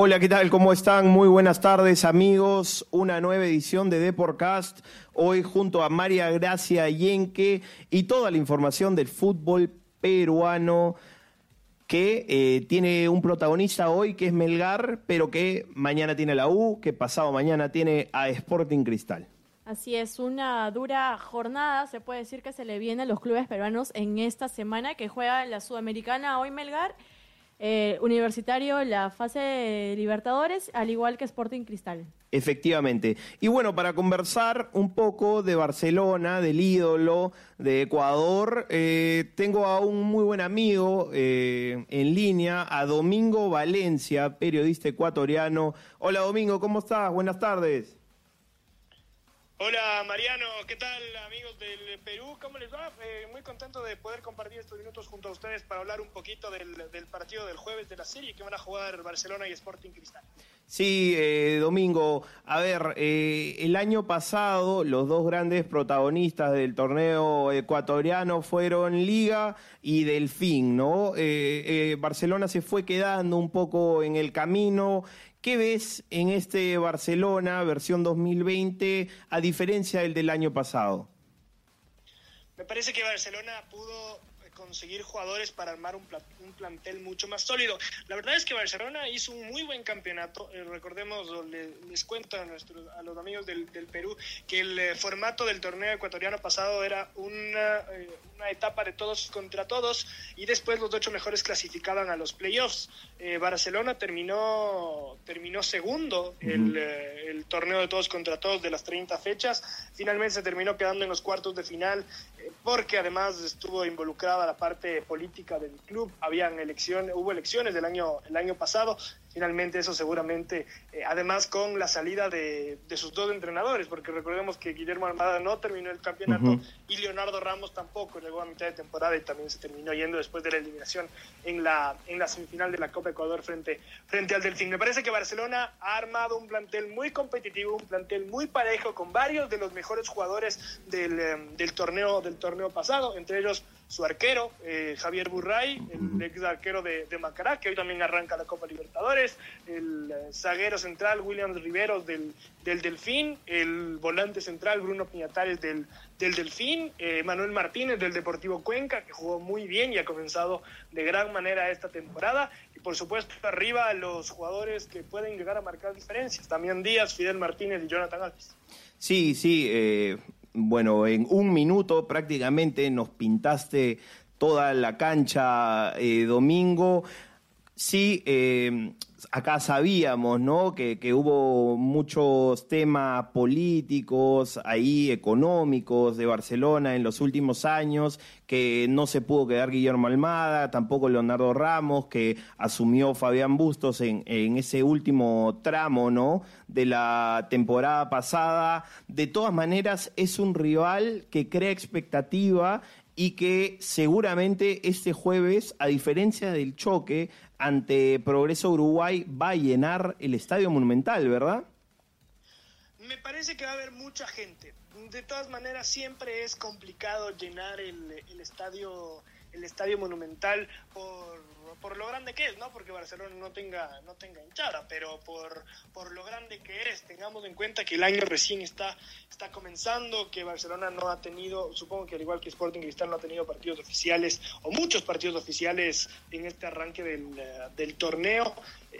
Hola, ¿qué tal? ¿Cómo están? Muy buenas tardes, amigos. Una nueva edición de Deporcast. Hoy junto a María Gracia Yenque y toda la información del fútbol peruano que eh, tiene un protagonista hoy que es Melgar, pero que mañana tiene la U, que pasado mañana tiene a Sporting Cristal. Así es, una dura jornada, se puede decir que se le viene a los clubes peruanos en esta semana que juega la Sudamericana hoy Melgar eh, universitario la fase de Libertadores, al igual que Sporting Cristal. Efectivamente. Y bueno, para conversar un poco de Barcelona, del ídolo de Ecuador, eh, tengo a un muy buen amigo eh, en línea, a Domingo Valencia, periodista ecuatoriano. Hola Domingo, ¿cómo estás? Buenas tardes. Hola Mariano, ¿qué tal amigos del Perú? ¿Cómo les va? Eh, muy contento de poder compartir estos minutos junto a ustedes para hablar un poquito del, partido del jueves de la serie que van a jugar Barcelona y Sporting Cristal. Sí, eh, Domingo, a ver, eh, el año pasado los dos grandes protagonistas del torneo ecuatoriano fueron Liga y Delfín, ¿no? Barcelona se fue quedando un poco en el camino ¿Qué ves en este Barcelona versión 2020 a diferencia del del año pasado? Me parece que Barcelona pudo conseguir jugadores para armar un, plantel mucho más sólido. La verdad es que Barcelona hizo un muy buen campeonato. Eh, recordemos, les, cuento a, nuestros, a los amigos del, Perú, que el eh, formato del torneo ecuatoriano pasado era una, eh, una, etapa de todos contra todos y después los ocho mejores clasificaban a los playoffs. Barcelona terminó, terminó segundo el, el torneo de todos contra todos de las 30 fechas. Finalmente se terminó quedando en los cuartos de final porque además estuvo involucrada la parte política del club. Habían elecciones, hubo elecciones del año, el año pasado finalmente eso seguramente, eh, además con la salida de, sus dos entrenadores, porque recordemos que Guillermo Armada no terminó el campeonato y Leonardo Ramos tampoco llegó a mitad de temporada y también se terminó yendo después de la eliminación en la, en la semifinal de la Copa Ecuador frente, frente al Delfín. Me parece que Barcelona ha armado un plantel muy competitivo, un plantel muy parejo con varios de los mejores jugadores del, eh, del torneo, del torneo pasado, entre ellos su arquero, eh, Javier Burray, el ex arquero de, de, Macará, que hoy también arranca la Copa Libertadores, el eh, zaguero central Williams Riveros del, del Delfín, el volante central Bruno Piñatares del, del Delfín, eh, Manuel Martínez del Deportivo Cuenca, que jugó muy bien y ha comenzado de gran manera esta temporada, y por supuesto arriba los jugadores que pueden llegar a marcar diferencias, también Díaz, Fidel Martínez y Jonathan Alves. Sí, sí, bueno, en un minuto prácticamente nos pintaste toda la cancha eh, domingo. Sí, eh, acá sabíamos, ¿no? Que, hubo muchos temas políticos, ahí económicos de Barcelona en los últimos años, que no se pudo quedar Guillermo Almada, tampoco Leonardo Ramos, que asumió Fabián Bustos en, en ese último tramo, ¿no? De la temporada pasada. De todas maneras, es un rival que crea expectativa y que seguramente este jueves, a diferencia del choque ante Progreso Uruguay, va a llenar el Estadio Monumental, ¿verdad? Me parece que va a haber mucha gente. De todas maneras, siempre es complicado llenar el, el estadio el estadio monumental por por lo grande que es, no porque Barcelona no tenga, no tenga hinchada, pero por, por lo grande que es. Tengamos en cuenta que el año recién está, está comenzando, que Barcelona no ha tenido, supongo que al igual que Sporting Cristal no ha tenido partidos oficiales o muchos partidos oficiales en este arranque del, del torneo.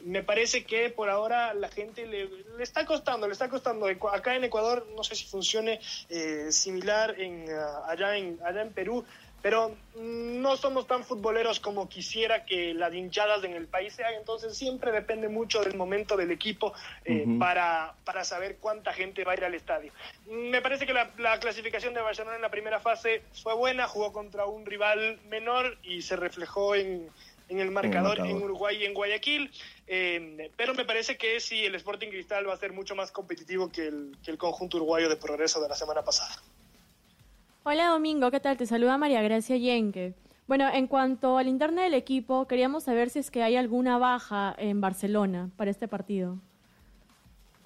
Me parece que por ahora la gente le, le, está costando, le está costando. Acá en Ecuador no sé si funcione eh, similar en, allá, en, allá en Perú pero no somos tan futboleros como quisiera que las hinchadas en el país sean, entonces siempre depende mucho del momento del equipo eh, para, para saber cuánta gente va a ir al estadio. Me parece que la, la, clasificación de Barcelona en la primera fase fue buena, jugó contra un rival menor y se reflejó en, en el marcador en, Uruguay y en Guayaquil. Eh, pero me parece que sí, el Sporting Cristal va a ser mucho más competitivo que el, que el conjunto uruguayo de progreso de la semana pasada. Hola Domingo, ¿qué tal? Te saluda María Gracia Yenque. Bueno, en cuanto al interno del equipo, queríamos saber si es que hay alguna baja en Barcelona para este partido.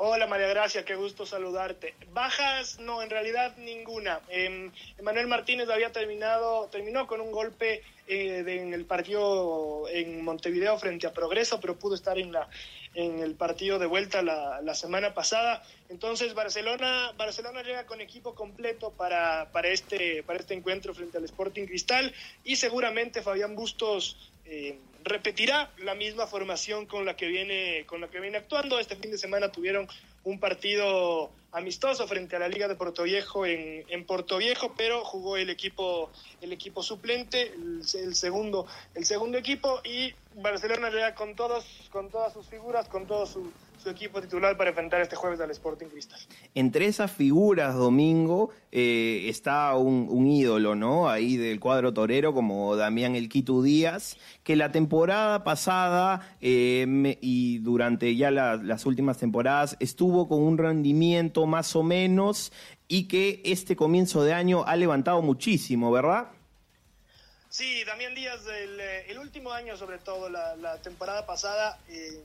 Hola María Gracia, qué gusto saludarte. Bajas, no, en realidad ninguna. Eh, Emanuel Martínez había terminado, terminó con un golpe eh, en el partido en Montevideo frente a Progreso, pero pudo estar en la en el partido de vuelta la, la semana pasada. Entonces Barcelona, Barcelona llega con equipo completo para, para, este, para este encuentro frente al Sporting Cristal y seguramente Fabián Bustos eh, repetirá la misma formación con la que viene con la que viene actuando. Este fin de semana tuvieron un partido amistoso frente a la Liga de Puerto Viejo en, en Puerto Viejo, pero jugó el equipo el equipo suplente, el, segundo el segundo equipo y Barcelona llega con todos con todas sus figuras, con todo su su equipo titular para enfrentar este jueves al Sporting Cristal. Entre esas figuras, Domingo, eh, está un, ídolo, ¿no? Ahí del cuadro torero, como Damián El Quito Díaz, que la temporada pasada eh, me, y durante ya la, las últimas temporadas estuvo con un rendimiento más o menos y que este comienzo de año ha levantado muchísimo, ¿verdad? Sí, Damián Díaz, el, el último año sobre todo, la, la temporada pasada, eh,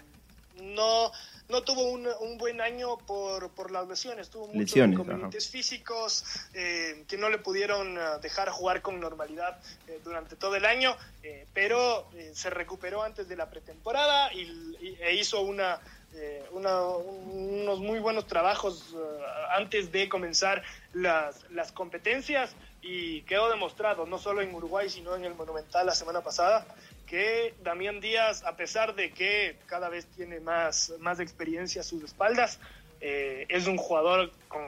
no no tuvo un, un buen año por, por, las lesiones, tuvo muchos lesiones, inconvenientes ajá. físicos eh, que no le pudieron uh, dejar jugar con normalidad eh, durante todo el año, eh, pero eh, se recuperó antes de la pretemporada y, y e hizo una, eh, una, unos muy buenos trabajos antes de comenzar las, las competencias y quedó demostrado, no solo en Uruguay, sino en el Monumental la semana pasada, que Damián Díaz, a pesar de que cada vez tiene más, más experiencia a sus espaldas, eh, es un jugador con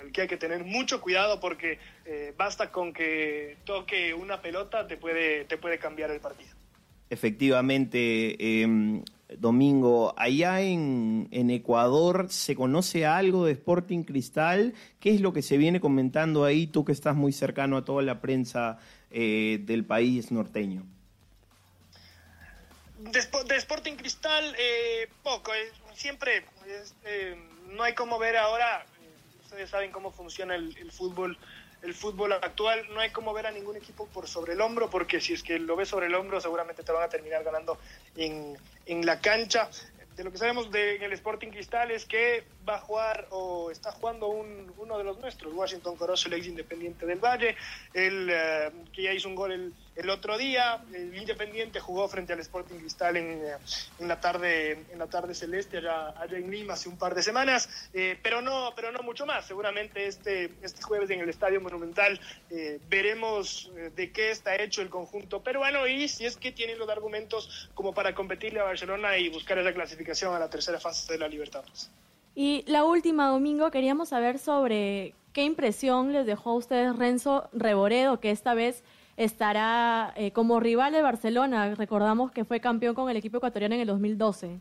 el que hay que tener mucho cuidado porque eh, basta con que toque una pelota te puede, te puede cambiar el partido. Efectivamente, eh, Domingo, allá en, en, Ecuador se conoce algo de Sporting Cristal. ¿Qué es lo que se viene comentando ahí, tú que estás muy cercano a toda la prensa eh, del país norteño? De, de, Sporting Cristal, eh, poco. Eh, siempre eh, no hay como ver ahora. Ustedes saben cómo funciona el, el, fútbol, el fútbol actual. No hay como ver a ningún equipo por sobre el hombro, porque si es que lo ves sobre el hombro, seguramente te van a terminar ganando en, en la cancha. De lo que sabemos de, Sporting Cristal es que va a jugar o está jugando un, uno de los nuestros, Washington Corozo, el ex independiente del Valle, el, que ya hizo un gol el el otro día, el Independiente jugó frente al Sporting Cristal en, en la tarde en la tarde celeste allá, allá en Lima hace un par de semanas, eh, pero no pero no mucho más. Seguramente este este jueves en el Estadio Monumental eh, veremos eh, de qué está hecho el conjunto peruano y si es que tiene los argumentos como para competirle a Barcelona y buscar esa clasificación a la tercera fase de la Libertadores. Y la última, Domingo, queríamos saber sobre qué impresión les dejó a ustedes Renzo Reboredo, que esta vez estará eh, como rival de Barcelona. Recordamos que fue campeón con el equipo ecuatoriano en el 2012.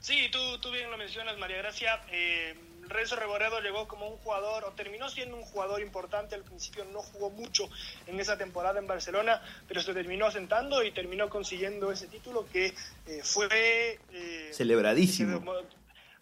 Sí, tú, tú bien lo mencionas, María Gracia. Eh, Renzo Reboredo llegó como un jugador, o terminó siendo un jugador importante. Al principio no jugó mucho en esa temporada en Barcelona, pero se terminó asentando y terminó consiguiendo ese título que eh, fue... Eh, Celebradísimo.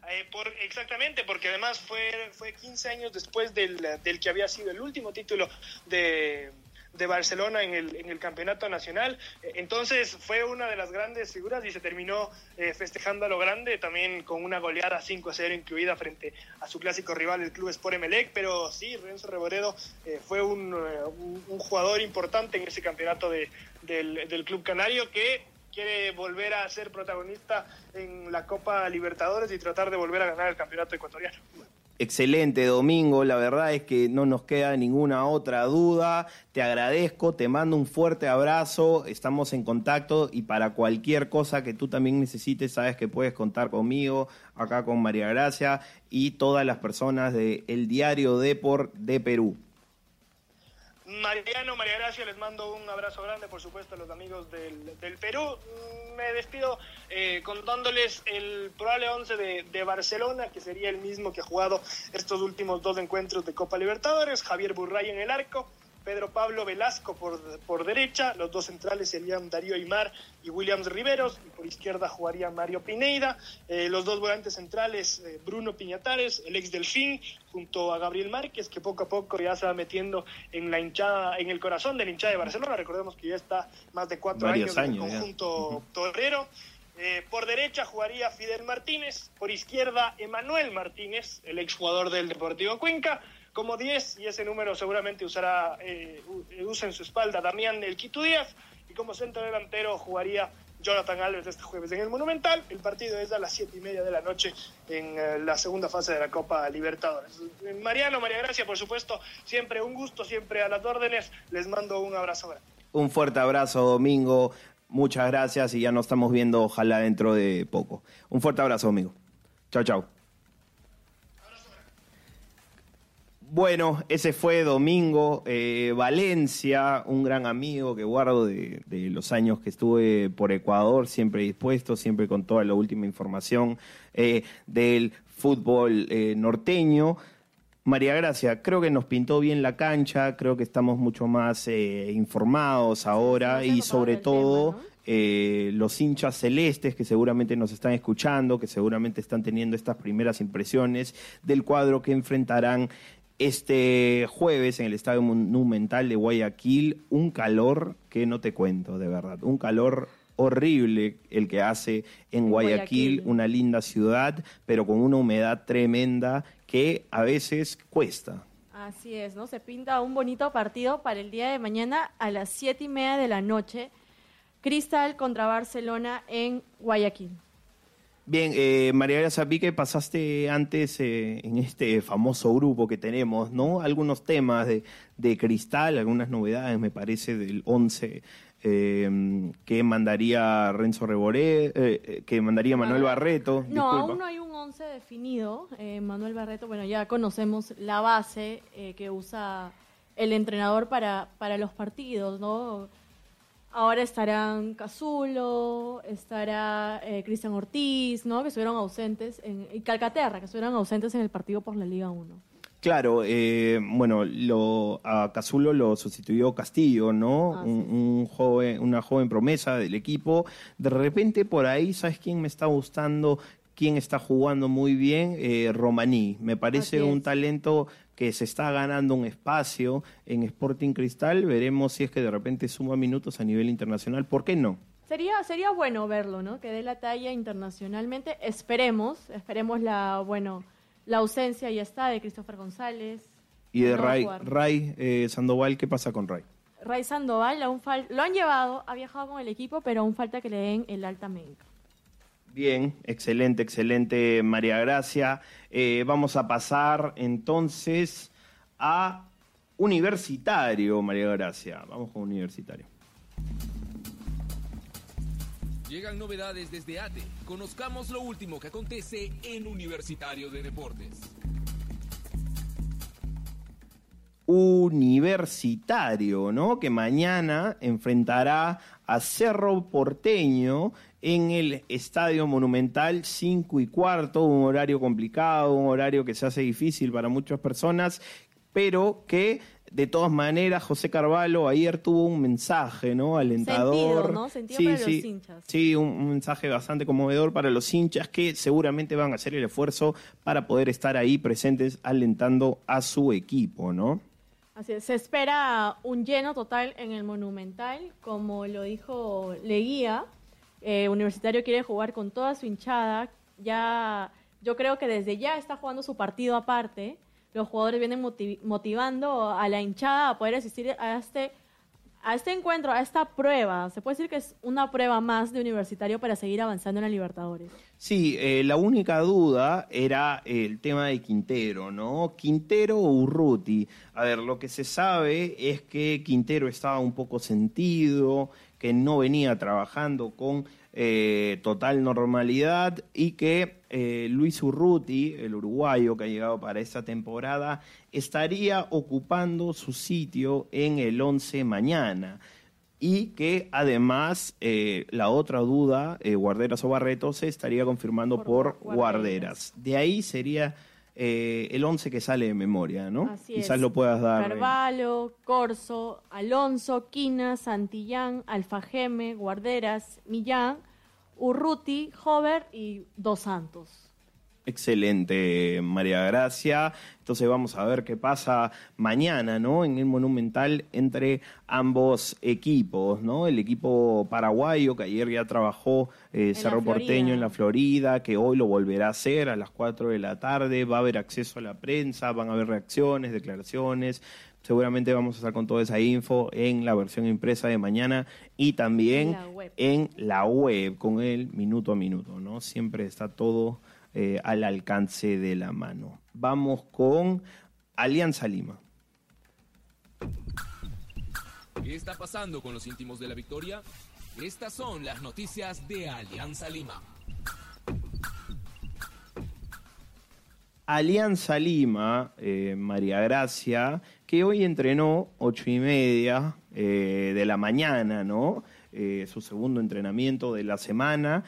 Eh, exactamente, porque además fue, fue 15 años después del, del que había sido el último título de, de Barcelona en el, en el, campeonato nacional. Entonces fue una de las grandes figuras y se terminó eh, festejando a lo grande, también con una goleada 5-0 incluida frente a su clásico rival, el Club Sport Emelec. Pero sí, Renzo Reboredo eh, fue un, un, un, jugador importante en ese campeonato de, del, del Club Canario que quiere volver a ser protagonista en la Copa Libertadores y tratar de volver a ganar el campeonato ecuatoriano. Excelente, Domingo. La verdad es que no nos queda ninguna otra duda. Te agradezco, te mando un fuerte abrazo. Estamos en contacto y para cualquier cosa que tú también necesites, sabes que puedes contar conmigo, acá con María Gracia y todas las personas de Diario Deport de Perú. Mariano, María Gracia, les mando un abrazo grande, por supuesto, a los amigos del, del Perú. Me despido eh, contándoles el probable 11 de, de, Barcelona, que sería el mismo que ha jugado estos últimos dos encuentros de Copa Libertadores. Javier Burray en el arco, Pedro Pablo Velasco por, por derecha, los dos centrales serían Darío Aymar y Williams Riveros, y por izquierda jugaría Mario Pineida, eh, los dos volantes centrales eh, Bruno Piñatares, el ex Delfín, junto a Gabriel Márquez, que poco a poco ya se va metiendo en la hinchada, en el corazón de la hinchada de Barcelona, recordemos que ya está más de cuatro años, en el conjunto torero. Eh, por derecha jugaría Fidel Martínez, por izquierda Emanuel Martínez, el exjugador del Deportivo Cuenca, como 10, y ese número seguramente usará, eh, usa en su espalda Damián El Quito Díaz, y como centro delantero jugaría Jonathan Alves este jueves en el Monumental. El partido es a las siete y media de la noche en eh, la segunda fase de la Copa Libertadores. Mariano, María Gracia, por supuesto, siempre un gusto, siempre a las órdenes. Les mando un abrazo grande. Un fuerte abrazo, Domingo. Muchas gracias y ya nos estamos viendo, ojalá dentro de poco. Un fuerte abrazo, Domingo. Chao, chao. Bueno, ese fue Domingo eh, Valencia, un gran amigo que guardo de, los años que estuve por Ecuador, siempre dispuesto, siempre con toda la última información eh, del fútbol eh, norteño. María Gracia, creo que nos pintó bien la cancha, creo que estamos mucho más informados ahora y sobre todo los hinchas celestes que seguramente nos están escuchando, que seguramente están teniendo estas primeras impresiones del cuadro que enfrentarán este jueves en el Estadio Monumental de Guayaquil, un calor que no te cuento, de verdad, un calor horrible el que hace en Guayaquil, una linda ciudad, pero con una humedad tremenda que a veces cuesta. Así es, ¿no? Se pinta un bonito partido para el día de mañana a las siete y media de la noche. Cristal contra Barcelona en Guayaquil. Bien, eh, María Gracia, vi que pasaste antes eh, en este famoso grupo que tenemos, ¿no? Algunos temas de, de cristal, algunas novedades, me parece, del 11 eh, que mandaría Renzo Reboré, eh, que mandaría Manuel Barreto. No, aún no hay un 11 definido. Manuel Barreto, bueno, ya conocemos la base que usa el entrenador para, para los partidos, ¿no? Ahora estarán Cazulo, estará eh, Cristian Ortiz, ¿no? Que estuvieron ausentes, en, y Calcaterra, que estuvieron ausentes en el partido por la Liga 1. Claro, eh, bueno, lo, a Cazulo lo sustituyó Castillo, ¿no? Ah, un, joven, una joven promesa del equipo. De repente por ahí, ¿sabes quién me está gustando? ¿Quién está jugando muy bien? Eh, Romaní. Me parece un talento que se está ganando un espacio en Sporting Cristal. Veremos si es que de repente suma minutos a nivel internacional. ¿Por qué no? Sería, sería bueno verlo, ¿no? Que dé la talla internacionalmente. Esperemos, esperemos la, bueno, la ausencia ya está de Christopher González. Y de Ray, Ray eh, Sandoval, ¿qué pasa con Ray? Ray Sandoval, aún lo han llevado, ha viajado con el equipo, pero aún falta que le den el alta médica. Bien, excelente, excelente, María Gracia. Eh, vamos a pasar entonces a Universitario, María Gracia. Vamos con Universitario. Llegan novedades desde ATE. Conozcamos lo último que acontece en Universitario de Deportes. Universitario, ¿no? Que mañana enfrentará a Cerro Porteño en el Estadio Monumental 5 y cuarto, un horario complicado, un horario que se hace difícil para muchas personas, pero que de todas maneras José Carvalho ayer tuvo un mensaje, ¿no? Alentador. Sentido, ¿no? Sentido sí, para sí, los hinchas. Sí, un, mensaje bastante conmovedor para los hinchas que seguramente van a hacer el esfuerzo para poder estar ahí presentes alentando a su equipo, ¿no? Así es, se espera un lleno total en el Monumental, como lo dijo Leguía, eh, Universitario quiere jugar con toda su hinchada. Ya, yo creo que desde ya está jugando su partido aparte. Los jugadores vienen motivando a la hinchada a poder asistir a este, a este encuentro, a esta prueba. Se puede decir que es una prueba más de Universitario para seguir avanzando en la Libertadores. Sí, eh, la única duda era el tema de Quintero, ¿no? Quintero o Urruti. A ver, lo que se sabe es que Quintero estaba un poco sentido, que no venía trabajando con eh, total normalidad y que eh, Luis Urruti, el uruguayo que ha llegado para esta temporada, estaría ocupando su sitio en el 11 mañana. Y que además eh, la otra duda, Guarderas o Barreto, se estaría confirmando por, Guarderas. De ahí sería eh, el 11 que sale de memoria, ¿no? Así Quizás es. lo puedas dar. eh, Carvalho, Corso, Alonso, Quina, Santillán, Alfajeme, Guarderas, Millán, Urruti, Hover y Dos Santos. Excelente, María Gracia. Entonces vamos a ver qué pasa mañana, ¿no? En el Monumental entre ambos equipos, ¿no? El equipo paraguayo que ayer ya trabajó eh, Cerro. Porteño en la Florida, que hoy lo volverá a hacer a las 4 de la tarde. Va a haber acceso a la prensa, van a haber reacciones, declaraciones. Seguramente vamos a estar con toda esa info en la versión impresa de mañana y también En la web. en la web con el minuto a minuto, ¿no? Siempre está todo eh, al alcance de la mano. Vamos con Alianza Lima. ¿Qué está pasando con los íntimos de la victoria? Estas son las noticias de Alianza Lima. Alianza Lima, eh, María Gracia, que hoy entrenó ocho y media eh, de la mañana, ¿no? Eh, su segundo entrenamiento de la semana,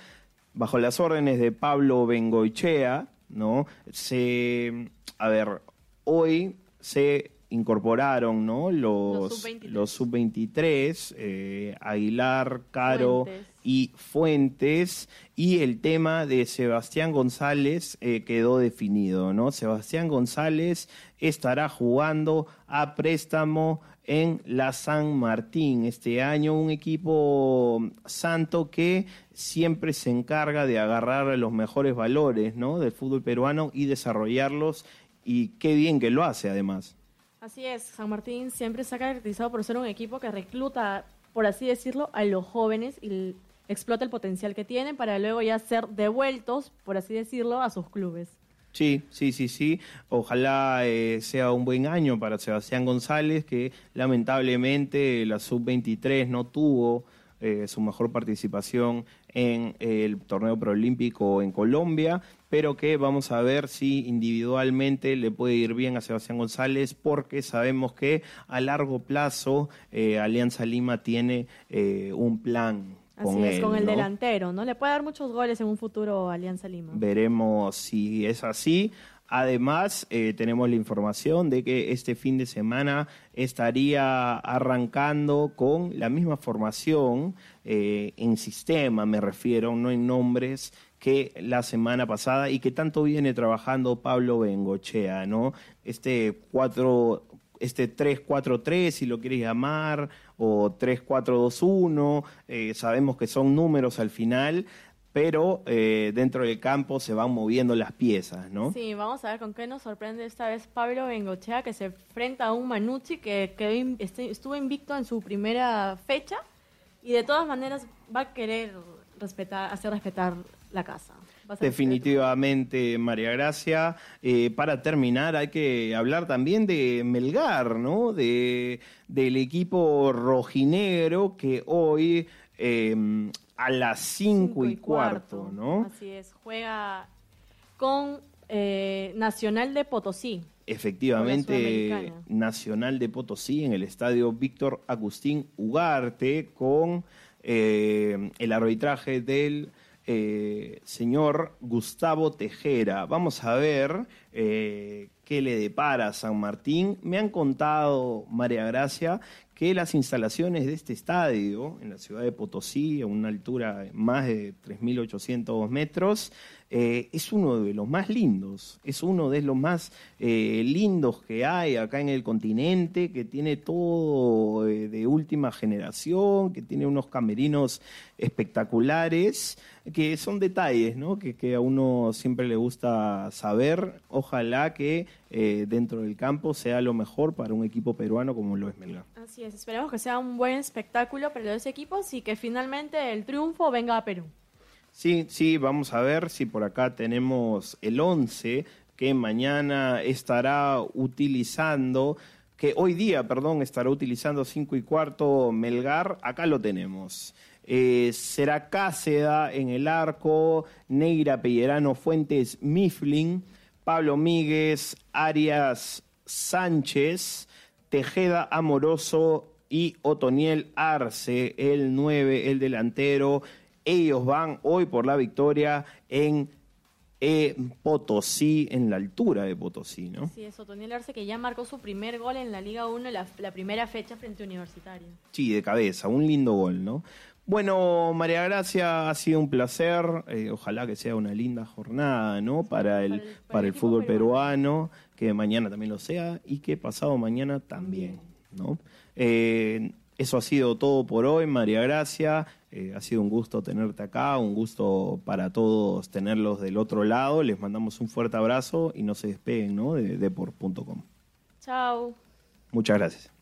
bajo las órdenes de Pablo Bengoichea, ¿no? Se, a ver, hoy se incorporaron, ¿no? Los Los, sub-23. los sub-23, eh, Aguilar, Caro Fuentes. y Fuentes y el tema de Sebastián González eh, quedó definido, ¿no? Sebastián González estará jugando a préstamo en la San Martín este año, un equipo santo que siempre se encarga de agarrar los mejores valores, ¿no? del fútbol peruano y desarrollarlos y qué bien que lo hace además. Así es, San Martín siempre se ha caracterizado por ser un equipo que recluta, por así decirlo, a los jóvenes y explota el potencial que tienen para luego ya ser devueltos, por así decirlo, a sus clubes. Sí, sí, sí, sí. Ojalá eh, sea un buen año para Sebastián González, que lamentablemente la sub-23 no tuvo eh, su mejor participación en el torneo preolímpico en Colombia, pero que vamos a ver si individualmente le puede ir bien a Sebastián González, porque sabemos que a largo plazo eh, Alianza Lima tiene eh, un plan. Así es, él, con el ¿no? delantero, ¿no? Le puede dar muchos goles en un futuro Alianza Lima. Veremos si es así. Además, eh, tenemos la información de que este fin de semana estaría arrancando con la misma formación eh, en sistema, me refiero, no en nombres, que la semana pasada y que tanto viene trabajando Pablo Bengochea, ¿no? Este 4 este 3-4-3, si lo quieres llamar, o 3-4-2-1, eh, sabemos que son números al final, pero eh, dentro del campo se van moviendo las piezas, ¿no? Sí, vamos a ver con qué nos sorprende esta vez Pablo Bengochea, que se enfrenta a un Manucci que in- este- estuvo invicto en su primera fecha y de todas maneras va a querer respetar, hacer respetar la casa. Definitivamente, María Gracia. Eh, para terminar, hay que hablar también de Melgar, ¿no? De, del equipo rojinegro que hoy eh, a las cinco y cuarto, ¿no? Así es, juega con eh, Nacional de Potosí. Efectivamente. Nacional de Potosí en el estadio Víctor Agustín Ugarte con eh, el arbitraje del eh, señor Gustavo Tejera. Vamos a ver eh, qué le depara a San Martín. Me han contado, María Gracia, que las instalaciones de este estadio en la ciudad de Potosí, a una altura de más de 3.800 metros, eh, es uno de los más lindos, es uno de los más eh, lindos que hay acá en el continente, que tiene todo eh, de última generación, que tiene unos camerinos espectaculares, que son detalles ¿no? que, que a uno siempre le gusta saber. Ojalá que eh, dentro del campo sea lo mejor para un equipo peruano como lo es Melgar. Así es, esperemos que sea un buen espectáculo para los equipos y que finalmente el triunfo venga a Perú. Sí, sí, vamos a ver si por acá tenemos el 11 que mañana estará utilizando, que hoy día, perdón, estará utilizando 5 y cuarto Melgar. Acá lo tenemos. Eh, será Cáceda en el arco, Neira Pellerano Fuentes Mifflin, Pablo Míguez, Arias Sánchez, Tejeda Amoroso y Otoniel Arce, el 9, el delantero. Ellos van hoy por la victoria en eh, Potosí, en la altura de Potosí, ¿no? Sí, es Otoniel Arce que ya marcó su primer gol en la Liga 1, la, la primera fecha frente a Universitario. Sí, de cabeza, un lindo gol, ¿no? Bueno, María Gracia, ha sido un placer. eh, ojalá que sea una linda jornada, ¿no? Para el, Para el- para fútbol peruano, que mañana también lo sea y que pasado mañana también, ¿no? Eh, eso ha sido todo por hoy, María Gracia. Eh, ha sido un gusto tenerte acá, un gusto para todos tenerlos del otro lado. Les mandamos un fuerte abrazo y no se despeguen, ¿no? De deport.com. Chao. Muchas gracias.